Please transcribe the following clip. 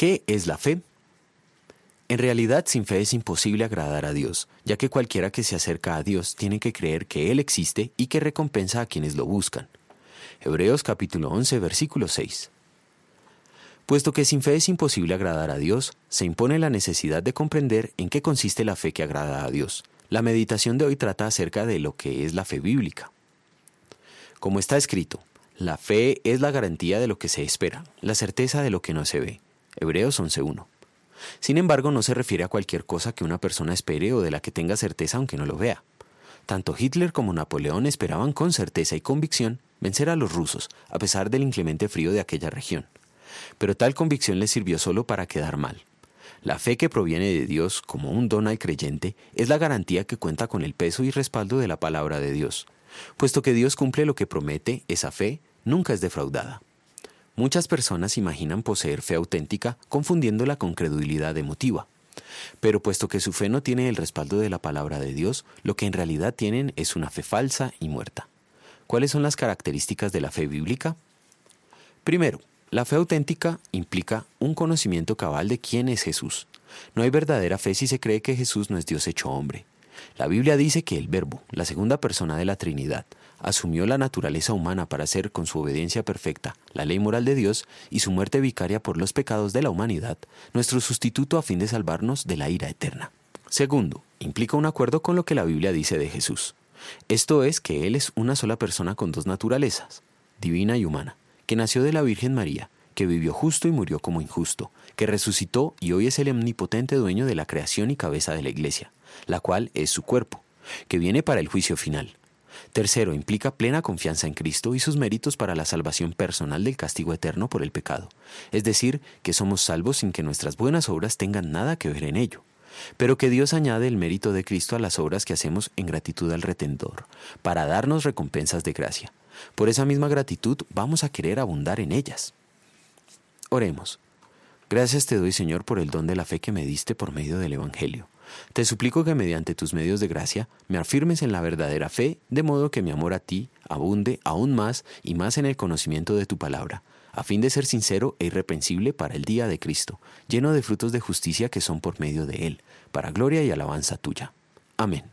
¿Qué es la fe? En realidad, sin fe es imposible agradar a Dios, ya que cualquiera que se acerca a Dios tiene que creer que Él existe y que recompensa a quienes lo buscan. Hebreos capítulo 11, versículo 6. Puesto que sin fe es imposible agradar a Dios, se impone la necesidad de comprender en qué consiste la fe que agrada a Dios. La meditación de hoy trata acerca de lo que es la fe bíblica. Como está escrito, la fe es la garantía de lo que se espera, la certeza de lo que no se ve. Hebreos 11.1. Sin embargo, no se refiere a cualquier cosa que una persona espere o de la que tenga certeza aunque no lo vea. Tanto Hitler como Napoleón esperaban con certeza y convicción vencer a los rusos, a pesar del inclemente frío de aquella región. Pero tal convicción les sirvió solo para quedar mal. La fe que proviene de Dios como un don al creyente es la garantía que cuenta con el peso y respaldo de la palabra de Dios. Puesto que Dios cumple lo que promete, esa fe nunca es defraudada. Muchas personas imaginan poseer fe auténtica confundiéndola con credulidad emotiva. Pero puesto que su fe no tiene el respaldo de la palabra de Dios, lo que en realidad tienen es una fe falsa y muerta. ¿Cuáles son las características de la fe bíblica? Primero, la fe auténtica implica un conocimiento cabal de quién es Jesús. No hay verdadera fe si se cree que Jesús no es Dios hecho hombre. La Biblia dice que el Verbo, la segunda persona de la Trinidad, asumió la naturaleza humana para hacer con su obediencia perfecta la ley moral de Dios y su muerte vicaria por los pecados de la humanidad, nuestro sustituto a fin de salvarnos de la ira eterna. Segundo, implica un acuerdo con lo que la Biblia dice de Jesús. Esto es que Él es una sola persona con dos naturalezas, divina y humana, que nació de la Virgen María, que vivió justo y murió como injusto, que resucitó y hoy es el omnipotente dueño de la creación y cabeza de la Iglesia, la cual es su cuerpo, que viene para el juicio final. Tercero, implica plena confianza en Cristo y sus méritos para la salvación personal del castigo eterno por el pecado, es decir, que somos salvos sin que nuestras buenas obras tengan nada que ver en ello, pero que Dios añade el mérito de Cristo a las obras que hacemos en gratitud al Retentor, para darnos recompensas de gracia. Por esa misma gratitud vamos a querer abundar en ellas. Oremos. Gracias te doy, Señor, por el don de la fe que me diste por medio del Evangelio. Te suplico que mediante tus medios de gracia me afirmes en la verdadera fe, de modo que mi amor a ti abunde aún más y más en el conocimiento de tu palabra, a fin de ser sincero e irreprensible para el día de Cristo, lleno de frutos de justicia que son por medio de Él, para gloria y alabanza tuya. Amén.